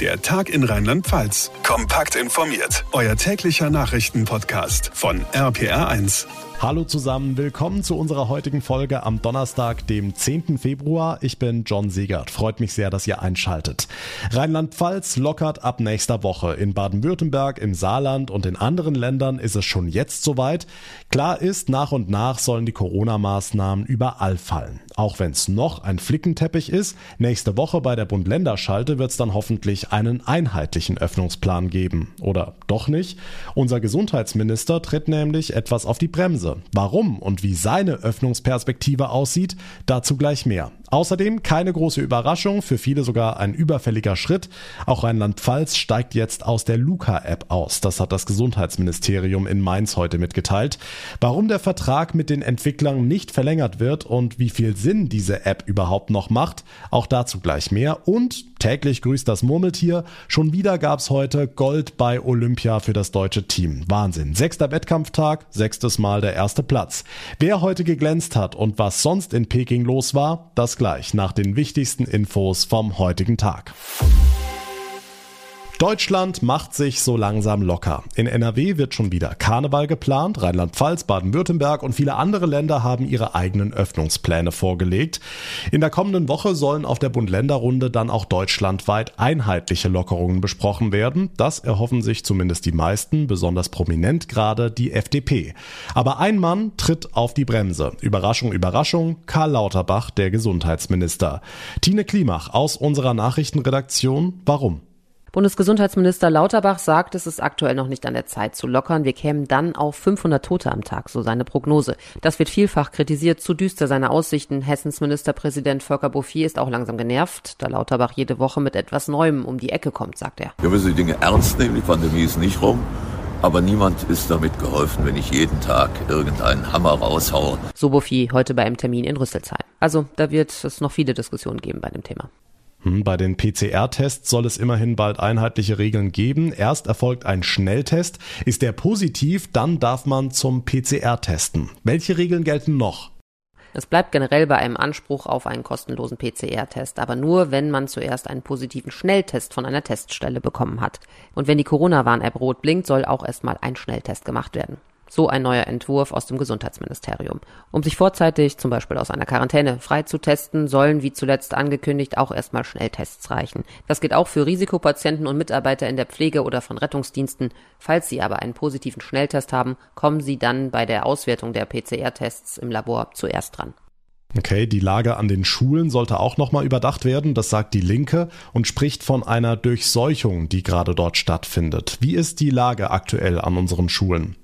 Der Tag in Rheinland-Pfalz. Kompakt informiert. Euer täglicher Nachrichtenpodcast von RPR1. Hallo zusammen, willkommen zu unserer heutigen Folge am Donnerstag, dem 10. Februar. Ich bin John Segert. Freut mich sehr, dass ihr einschaltet. Rheinland-Pfalz lockert ab nächster Woche. In Baden-Württemberg, im Saarland und in anderen Ländern ist es schon jetzt soweit. Klar ist, nach und nach sollen die Corona-Maßnahmen überall fallen. Auch wenn es noch ein Flickenteppich ist, nächste Woche bei der Bund-Länder-Schalte wird es dann hoffentlich einen einheitlichen Öffnungsplan geben. Oder doch nicht? Unser Gesundheitsminister tritt nämlich etwas auf die Bremse. Warum und wie seine Öffnungsperspektive aussieht, dazu gleich mehr. Außerdem keine große Überraschung, für viele sogar ein überfälliger Schritt. Auch Rheinland-Pfalz steigt jetzt aus der Luca-App aus. Das hat das Gesundheitsministerium in Mainz heute mitgeteilt. Warum der Vertrag mit den Entwicklern nicht verlängert wird und wie viel Sinn diese App überhaupt noch macht, auch dazu gleich mehr. Und täglich grüßt das Murmeltier. Schon wieder gab's heute Gold bei Olympia für das deutsche Team. Wahnsinn. Sechster Wettkampftag, sechstes Mal der erste Platz. Wer heute geglänzt hat und was sonst in Peking los war, das gleich nach den wichtigsten Infos vom heutigen Tag. Deutschland macht sich so langsam locker. In NRW wird schon wieder Karneval geplant, Rheinland-Pfalz, Baden-Württemberg und viele andere Länder haben ihre eigenen Öffnungspläne vorgelegt. In der kommenden Woche sollen auf der Bund-Länder-Runde dann auch deutschlandweit einheitliche Lockerungen besprochen werden. Das erhoffen sich zumindest die meisten, besonders prominent gerade die FDP. Aber ein Mann tritt auf die Bremse. Überraschung, Überraschung, Karl Lauterbach, der Gesundheitsminister. Tine Klimach aus unserer Nachrichtenredaktion. Warum? Bundesgesundheitsminister Lauterbach sagt, es ist aktuell noch nicht an der Zeit zu lockern. Wir kämen dann auf 500 Tote am Tag, so seine Prognose. Das wird vielfach kritisiert, zu düster seine Aussichten. Hessens Ministerpräsident Volker Bouffier ist auch langsam genervt, da Lauterbach jede Woche mit etwas Neuem um die Ecke kommt, sagt er. Wir müssen die Dinge ernst nehmen, die Pandemie ist nicht rum. Aber niemand ist damit geholfen, wenn ich jeden Tag irgendeinen Hammer raushaue. So Bouffier heute bei einem Termin in Rüsselsheim. Also da wird es noch viele Diskussionen geben bei dem Thema. Hm, bei den PCR-Tests soll es immerhin bald einheitliche Regeln geben. Erst erfolgt ein Schnelltest. Ist der positiv, dann darf man zum PCR testen. Welche Regeln gelten noch? Es bleibt generell bei einem Anspruch auf einen kostenlosen PCR-Test, aber nur, wenn man zuerst einen positiven Schnelltest von einer Teststelle bekommen hat. Und wenn die Corona-Warn-App rot blinkt, soll auch erstmal ein Schnelltest gemacht werden. So ein neuer Entwurf aus dem Gesundheitsministerium. Um sich vorzeitig, zum Beispiel aus einer Quarantäne, frei zu testen, sollen, wie zuletzt angekündigt, auch erstmal Schnelltests reichen. Das geht auch für Risikopatienten und Mitarbeiter in der Pflege oder von Rettungsdiensten. Falls sie aber einen positiven Schnelltest haben, kommen sie dann bei der Auswertung der PCR-Tests im Labor zuerst dran. Okay, die Lage an den Schulen sollte auch nochmal überdacht werden, das sagt die Linke und spricht von einer Durchseuchung, die gerade dort stattfindet. Wie ist die Lage aktuell an unseren Schulen?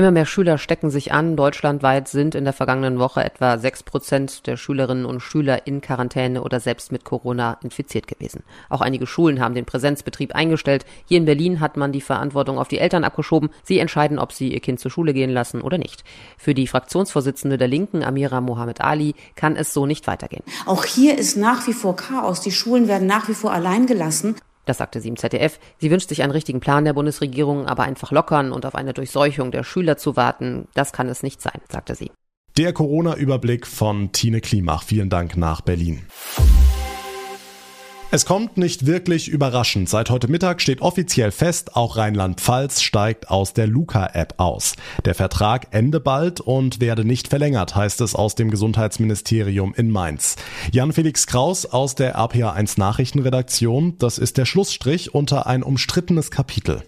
Immer mehr Schüler stecken sich an. Deutschlandweit sind in der vergangenen Woche etwa sechs Prozent der Schülerinnen und Schüler in Quarantäne oder selbst mit Corona infiziert gewesen. Auch einige Schulen haben den Präsenzbetrieb eingestellt. Hier in Berlin hat man die Verantwortung auf die Eltern abgeschoben. Sie entscheiden, ob sie ihr Kind zur Schule gehen lassen oder nicht. Für die Fraktionsvorsitzende der Linken, Amira Mohamed Ali, kann es so nicht weitergehen. Auch hier ist nach wie vor Chaos. Die Schulen werden nach wie vor allein gelassen. Das sagte sie im ZDF. Sie wünscht sich einen richtigen Plan der Bundesregierung, aber einfach lockern und auf eine Durchseuchung der Schüler zu warten, das kann es nicht sein, sagte sie. Der Corona-Überblick von Tine Klimach. Vielen Dank nach Berlin. Es kommt nicht wirklich überraschend. Seit heute Mittag steht offiziell fest, auch Rheinland-Pfalz steigt aus der Luca-App aus. Der Vertrag ende bald und werde nicht verlängert, heißt es aus dem Gesundheitsministerium in Mainz. Jan-Felix Kraus aus der RPA1 Nachrichtenredaktion, das ist der Schlussstrich unter ein umstrittenes Kapitel.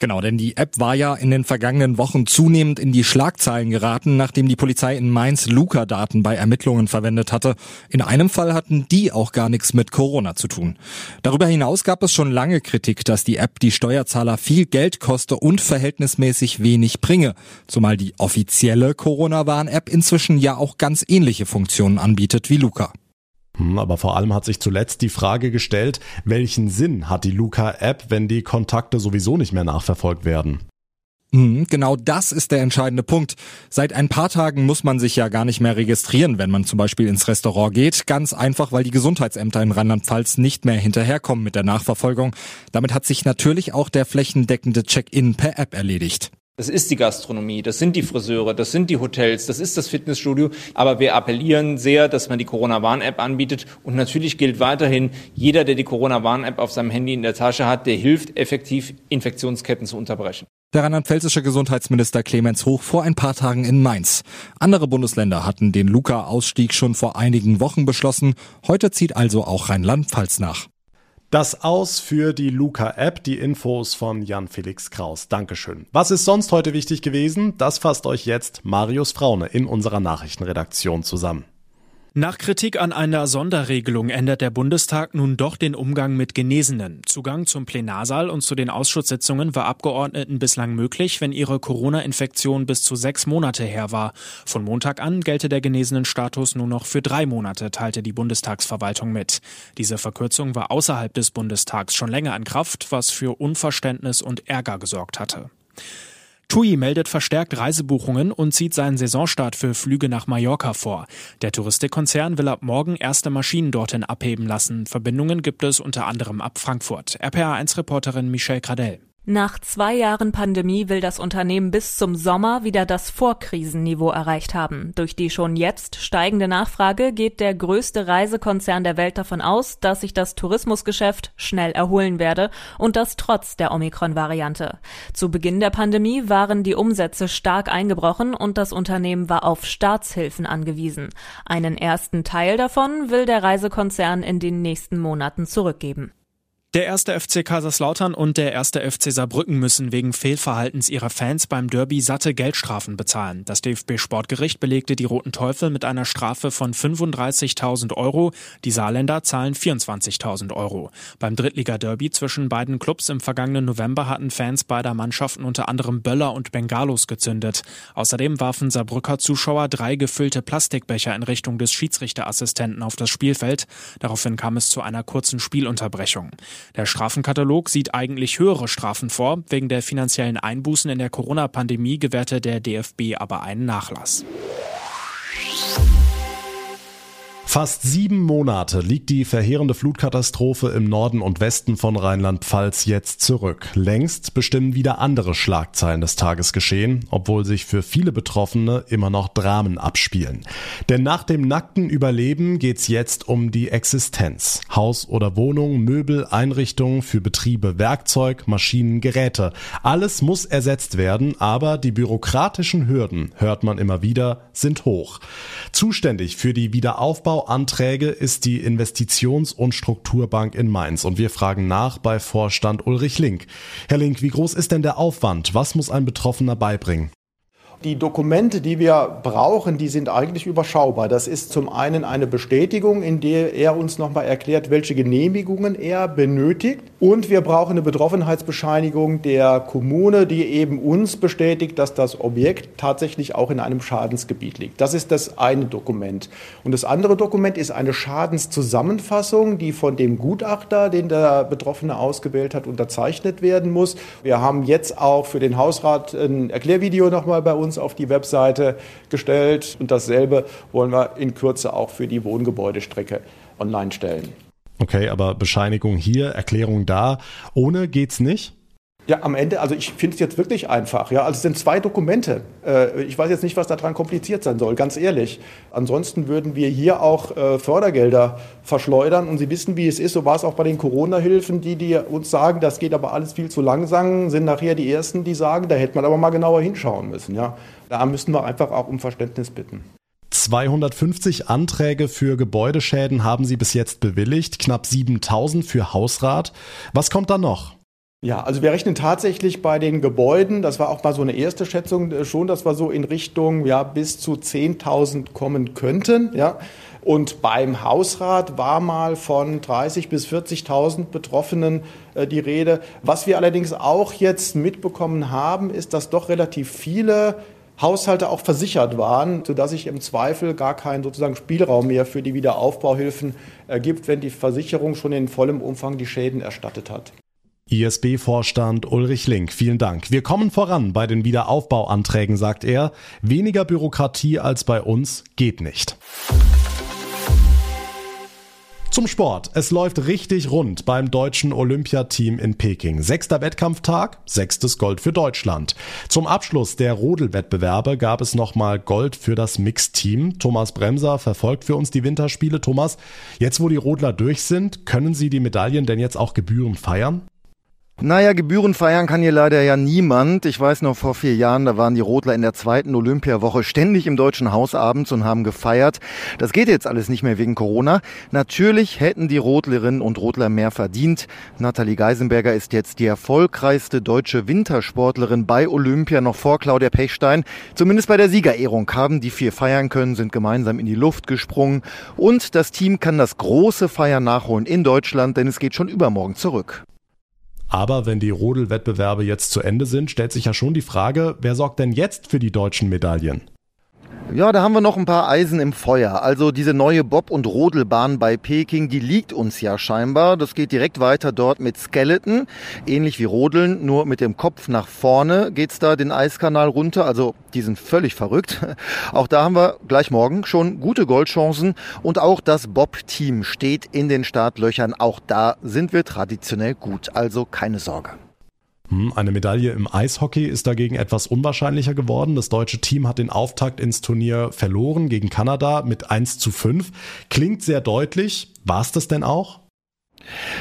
Genau, denn die App war ja in den vergangenen Wochen zunehmend in die Schlagzeilen geraten, nachdem die Polizei in Mainz Luca-Daten bei Ermittlungen verwendet hatte. In einem Fall hatten die auch gar nichts mit Corona zu tun. Darüber hinaus gab es schon lange Kritik, dass die App die Steuerzahler viel Geld koste und verhältnismäßig wenig bringe, zumal die offizielle Corona-Warn-App inzwischen ja auch ganz ähnliche Funktionen anbietet wie Luca. Hm, aber vor allem hat sich zuletzt die Frage gestellt, welchen Sinn hat die Luca-App, wenn die Kontakte sowieso nicht mehr nachverfolgt werden? Hm, genau das ist der entscheidende Punkt. Seit ein paar Tagen muss man sich ja gar nicht mehr registrieren, wenn man zum Beispiel ins Restaurant geht. Ganz einfach, weil die Gesundheitsämter in Rheinland-Pfalz nicht mehr hinterherkommen mit der Nachverfolgung. Damit hat sich natürlich auch der flächendeckende Check-in per App erledigt. Das ist die Gastronomie, das sind die Friseure, das sind die Hotels, das ist das Fitnessstudio. Aber wir appellieren sehr, dass man die Corona-Warn-App anbietet. Und natürlich gilt weiterhin, jeder, der die Corona-Warn-App auf seinem Handy in der Tasche hat, der hilft effektiv, Infektionsketten zu unterbrechen. Der rheinland-pfälzische Gesundheitsminister Clemens Hoch vor ein paar Tagen in Mainz. Andere Bundesländer hatten den Luca-Ausstieg schon vor einigen Wochen beschlossen. Heute zieht also auch Rheinland-Pfalz nach. Das aus für die Luca-App, die Infos von Jan-Felix Kraus. Dankeschön. Was ist sonst heute wichtig gewesen? Das fasst euch jetzt Marius Fraune in unserer Nachrichtenredaktion zusammen. Nach Kritik an einer Sonderregelung ändert der Bundestag nun doch den Umgang mit Genesenen. Zugang zum Plenarsaal und zu den Ausschusssitzungen war Abgeordneten bislang möglich, wenn ihre Corona-Infektion bis zu sechs Monate her war. Von Montag an gelte der Genesenen-Status nur noch für drei Monate, teilte die Bundestagsverwaltung mit. Diese Verkürzung war außerhalb des Bundestags schon länger in Kraft, was für Unverständnis und Ärger gesorgt hatte. TUI meldet verstärkt Reisebuchungen und zieht seinen Saisonstart für Flüge nach Mallorca vor. Der Touristikkonzern will ab morgen erste Maschinen dorthin abheben lassen. Verbindungen gibt es unter anderem ab Frankfurt. RPA1-Reporterin Michelle Gradell. Nach zwei Jahren Pandemie will das Unternehmen bis zum Sommer wieder das Vorkrisenniveau erreicht haben. Durch die schon jetzt steigende Nachfrage geht der größte Reisekonzern der Welt davon aus, dass sich das Tourismusgeschäft schnell erholen werde und das trotz der Omikron-Variante. Zu Beginn der Pandemie waren die Umsätze stark eingebrochen und das Unternehmen war auf Staatshilfen angewiesen. Einen ersten Teil davon will der Reisekonzern in den nächsten Monaten zurückgeben. Der erste FC Kaiserslautern und der erste FC Saarbrücken müssen wegen Fehlverhaltens ihrer Fans beim Derby satte Geldstrafen bezahlen. Das DFB-Sportgericht belegte die Roten Teufel mit einer Strafe von 35.000 Euro. Die Saarländer zahlen 24.000 Euro. Beim Drittliga-Derby zwischen beiden Clubs im vergangenen November hatten Fans beider Mannschaften unter anderem Böller und Bengalos gezündet. Außerdem warfen Saarbrücker Zuschauer drei gefüllte Plastikbecher in Richtung des Schiedsrichterassistenten auf das Spielfeld. Daraufhin kam es zu einer kurzen Spielunterbrechung. Der Strafenkatalog sieht eigentlich höhere Strafen vor. Wegen der finanziellen Einbußen in der Corona-Pandemie gewährte der DFB aber einen Nachlass. Fast sieben Monate liegt die verheerende Flutkatastrophe im Norden und Westen von Rheinland-Pfalz jetzt zurück. Längst bestimmen wieder andere Schlagzeilen des Tagesgeschehen, obwohl sich für viele Betroffene immer noch Dramen abspielen. Denn nach dem nackten Überleben geht's jetzt um die Existenz. Haus oder Wohnung, Möbel, Einrichtungen für Betriebe, Werkzeug, Maschinen, Geräte. Alles muss ersetzt werden, aber die bürokratischen Hürden, hört man immer wieder, sind hoch. Zuständig für die Wiederaufbau Anträge ist die Investitions- und Strukturbank in Mainz. Und wir fragen nach bei Vorstand Ulrich Link. Herr Link, wie groß ist denn der Aufwand? Was muss ein Betroffener beibringen? Die Dokumente, die wir brauchen, die sind eigentlich überschaubar. Das ist zum einen eine Bestätigung, in der er uns nochmal erklärt, welche Genehmigungen er benötigt. Und wir brauchen eine Betroffenheitsbescheinigung der Kommune, die eben uns bestätigt, dass das Objekt tatsächlich auch in einem Schadensgebiet liegt. Das ist das eine Dokument. Und das andere Dokument ist eine Schadenszusammenfassung, die von dem Gutachter, den der Betroffene ausgewählt hat, unterzeichnet werden muss. Wir haben jetzt auch für den Hausrat ein Erklärvideo nochmal bei uns uns auf die Webseite gestellt. Und dasselbe wollen wir in Kürze auch für die Wohngebäudestrecke online stellen. Okay, aber Bescheinigung hier, Erklärung da. Ohne geht's nicht? Ja, am Ende, also ich finde es jetzt wirklich einfach. Ja, also es sind zwei Dokumente. Äh, ich weiß jetzt nicht, was daran kompliziert sein soll, ganz ehrlich. Ansonsten würden wir hier auch äh, Fördergelder verschleudern. Und Sie wissen, wie es ist. So war es auch bei den Corona-Hilfen. Die, die uns sagen, das geht aber alles viel zu langsam, sind nachher die Ersten, die sagen, da hätte man aber mal genauer hinschauen müssen. Ja, da müssen wir einfach auch um Verständnis bitten. 250 Anträge für Gebäudeschäden haben Sie bis jetzt bewilligt, knapp 7000 für Hausrat. Was kommt da noch? Ja, also wir rechnen tatsächlich bei den Gebäuden, das war auch mal so eine erste Schätzung äh, schon, dass wir so in Richtung ja bis zu 10.000 kommen könnten, ja. Und beim Hausrat war mal von 30 bis 40.000 Betroffenen äh, die Rede. Was wir allerdings auch jetzt mitbekommen haben, ist, dass doch relativ viele Haushalte auch versichert waren, sodass sich im Zweifel gar keinen sozusagen Spielraum mehr für die Wiederaufbauhilfen ergibt, wenn die Versicherung schon in vollem Umfang die Schäden erstattet hat. ISB-Vorstand Ulrich Link, vielen Dank. Wir kommen voran bei den Wiederaufbauanträgen, sagt er. Weniger Bürokratie als bei uns geht nicht. Zum Sport. Es läuft richtig rund beim deutschen Olympiateam in Peking. Sechster Wettkampftag, sechstes Gold für Deutschland. Zum Abschluss der Rodelwettbewerbe gab es nochmal Gold für das Mixteam. Thomas Bremser verfolgt für uns die Winterspiele. Thomas, jetzt wo die Rodler durch sind, können Sie die Medaillen denn jetzt auch gebührend feiern? Naja, Gebühren feiern kann hier leider ja niemand. Ich weiß noch, vor vier Jahren, da waren die Rodler in der zweiten Olympiawoche ständig im Deutschen Haus abends und haben gefeiert. Das geht jetzt alles nicht mehr wegen Corona. Natürlich hätten die Rodlerinnen und Rodler mehr verdient. Nathalie Geisenberger ist jetzt die erfolgreichste deutsche Wintersportlerin bei Olympia, noch vor Claudia Pechstein. Zumindest bei der Siegerehrung haben die vier feiern können, sind gemeinsam in die Luft gesprungen. Und das Team kann das große Feiern nachholen in Deutschland, denn es geht schon übermorgen zurück. Aber wenn die Rodelwettbewerbe jetzt zu Ende sind, stellt sich ja schon die Frage, wer sorgt denn jetzt für die deutschen Medaillen? Ja, da haben wir noch ein paar Eisen im Feuer. Also diese neue Bob- und Rodelbahn bei Peking, die liegt uns ja scheinbar. Das geht direkt weiter dort mit Skeleton, ähnlich wie Rodeln, nur mit dem Kopf nach vorne geht's da den Eiskanal runter. Also die sind völlig verrückt. Auch da haben wir gleich morgen schon gute Goldchancen und auch das Bob-Team steht in den Startlöchern. Auch da sind wir traditionell gut, also keine Sorge. Hm, eine Medaille im Eishockey ist dagegen etwas unwahrscheinlicher geworden. Das deutsche Team hat den Auftakt ins Turnier verloren gegen Kanada mit 1 zu 5. Klingt sehr deutlich. War es das denn auch?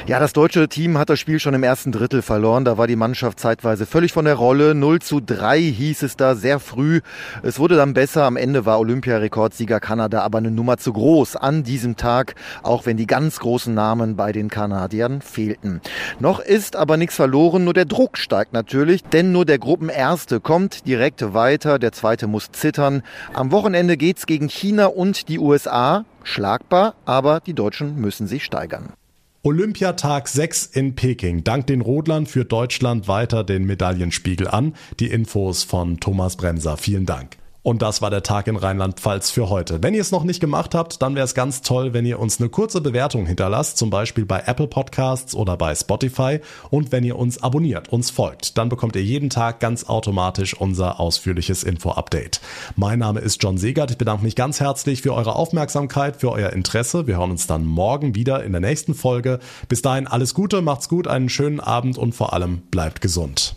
Ja, das deutsche Team hat das Spiel schon im ersten Drittel verloren. Da war die Mannschaft zeitweise völlig von der Rolle. 0 zu 3 hieß es da sehr früh. Es wurde dann besser. Am Ende war Olympiarekordsieger Kanada aber eine Nummer zu groß an diesem Tag, auch wenn die ganz großen Namen bei den Kanadiern fehlten. Noch ist aber nichts verloren, nur der Druck steigt natürlich, denn nur der Gruppenerste kommt direkt weiter, der zweite muss zittern. Am Wochenende geht's gegen China und die USA. Schlagbar, aber die Deutschen müssen sich steigern. Olympiatag 6 in Peking. Dank den Rodlern führt Deutschland weiter den Medaillenspiegel an. Die Infos von Thomas Bremser. Vielen Dank. Und das war der Tag in Rheinland-Pfalz für heute. Wenn ihr es noch nicht gemacht habt, dann wäre es ganz toll, wenn ihr uns eine kurze Bewertung hinterlasst, zum Beispiel bei Apple Podcasts oder bei Spotify. Und wenn ihr uns abonniert, uns folgt, dann bekommt ihr jeden Tag ganz automatisch unser ausführliches Info-Update. Mein Name ist John Segert. Ich bedanke mich ganz herzlich für eure Aufmerksamkeit, für euer Interesse. Wir hören uns dann morgen wieder in der nächsten Folge. Bis dahin alles Gute, macht's gut, einen schönen Abend und vor allem bleibt gesund.